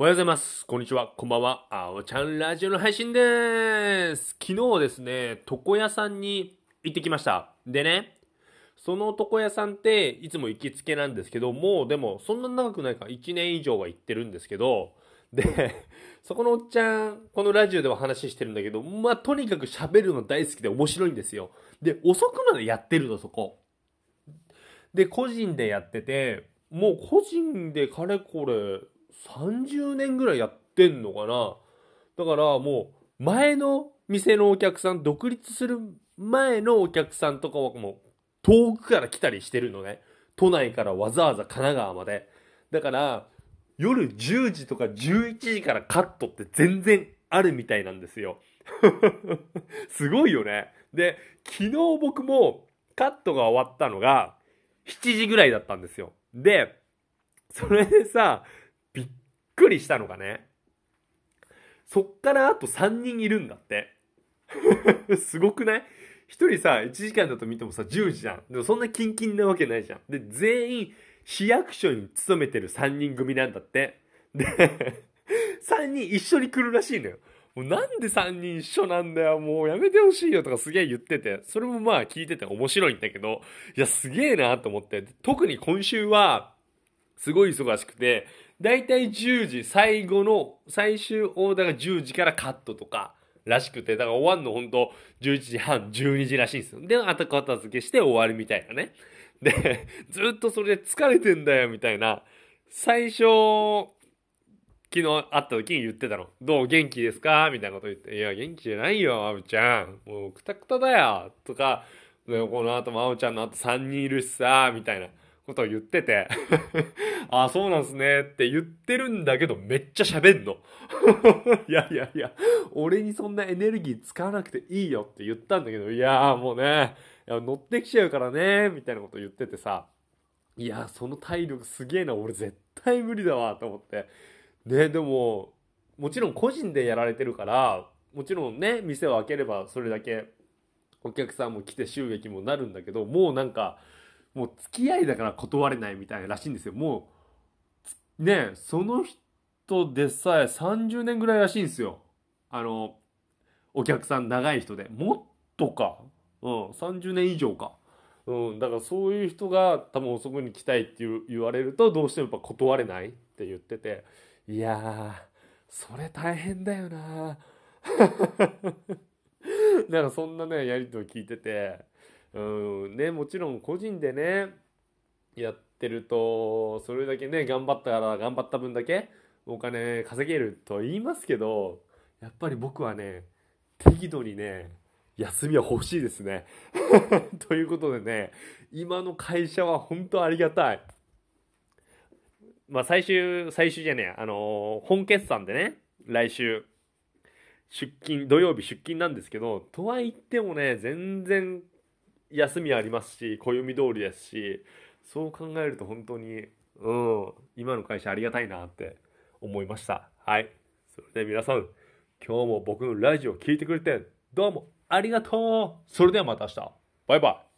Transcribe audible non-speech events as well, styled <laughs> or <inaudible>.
おはようございます。こんにちは。こんばんは。あおちゃんラジオの配信でーす。昨日ですね、床屋さんに行ってきました。でね、その床屋さんっていつも行きつけなんですけど、もうでもそんな長くないか、1年以上は行ってるんですけど、で、<laughs> そこのおっちゃん、このラジオでは話してるんだけど、まあ、とにかく喋るの大好きで面白いんですよ。で、遅くまでやってるの、そこ。で、個人でやってて、もう個人でかれこれ30年ぐらいやってんのかな？だからもう前の店のお客さん、独立する前のお客さんとかはもう遠くから来たりしてるのね。都内からわざわざ神奈川まで。だから夜10時とか11時からカットって全然あるみたいなんですよ。<laughs> すごいよね。で、昨日僕もカットが終わったのが7時ぐらいだったんですよ。で、それでさ、くりしたのがね、そっからあと3人いるんだって。<laughs> すごくない？一人さ、1時間だと見てもさ、10時じゃん。でもそんなキンキンなわけないじゃん。で、全員、市役所に勤めてる3人組なんだって。で、<laughs> 3人一緒に来るらしいのよ。もうなんで3人一緒なんだよ。もうやめてほしいよとかすげえ言ってて。それもまあ聞いてて面白いんだけど、いや、すげえなと思って。特に今週は、すごい忙しくて、だいたい10時、最後の、最終オーダーが10時からカットとか、らしくて、だから終わんのほんと11時半、12時らしいんですよ。で、あと片付けして終わるみたいなね。で、ずっとそれで疲れてんだよ、みたいな。最初、昨日会った時に言ってたの。どう元気ですかみたいなこと言って。いや、元気じゃないよ、あおちゃん。もう、くたくただよ。とか、この後もあおちゃんの後3人いるしさ、みたいなことを言ってて。あ、そうなんすねって言ってるんだけど、めっちゃ喋んの。<laughs> いやいやいや、俺にそんなエネルギー使わなくていいよって言ったんだけど、いやーもうね、乗ってきちゃうからね、みたいなこと言っててさ。いや、その体力すげえな、俺絶対無理だわ、と思って。ね、でも、もちろん個人でやられてるから、もちろんね、店を開ければそれだけお客さんも来て収益もなるんだけど、もうなんか、もう付き合いだから断れないみたいならしいんですよ。もう、ね、その人でさえ30年ぐらいらしいんですよ。あの、お客さん長い人で。もっとか。うん、30年以上か。うん、だからそういう人が多分遅くに来たいって言われるとどうしてもやっぱ断れないって言ってていやそれ大変だよな <laughs> なんかそんなねやりとり聞いててうんねもちろん個人でねやってるとそれだけね頑張ったから頑張った分だけお金稼げると言いますけどやっぱり僕はね適度にね休みは欲しいですね。<laughs> ということでね、今の会社は本当ありがたい。まあ最終、最終じゃねえ、あのー本決算でね、来週、出勤、土曜日出勤なんですけど、とは言ってもね、全然休みありますし、暦通りですし、そう考えると本当に、うん、今の会社ありがたいなって思いました。はい。それでは皆さん、今日も僕のラジオ聴いてくれて、どうもありがとうそれではまた明日。バイバイ。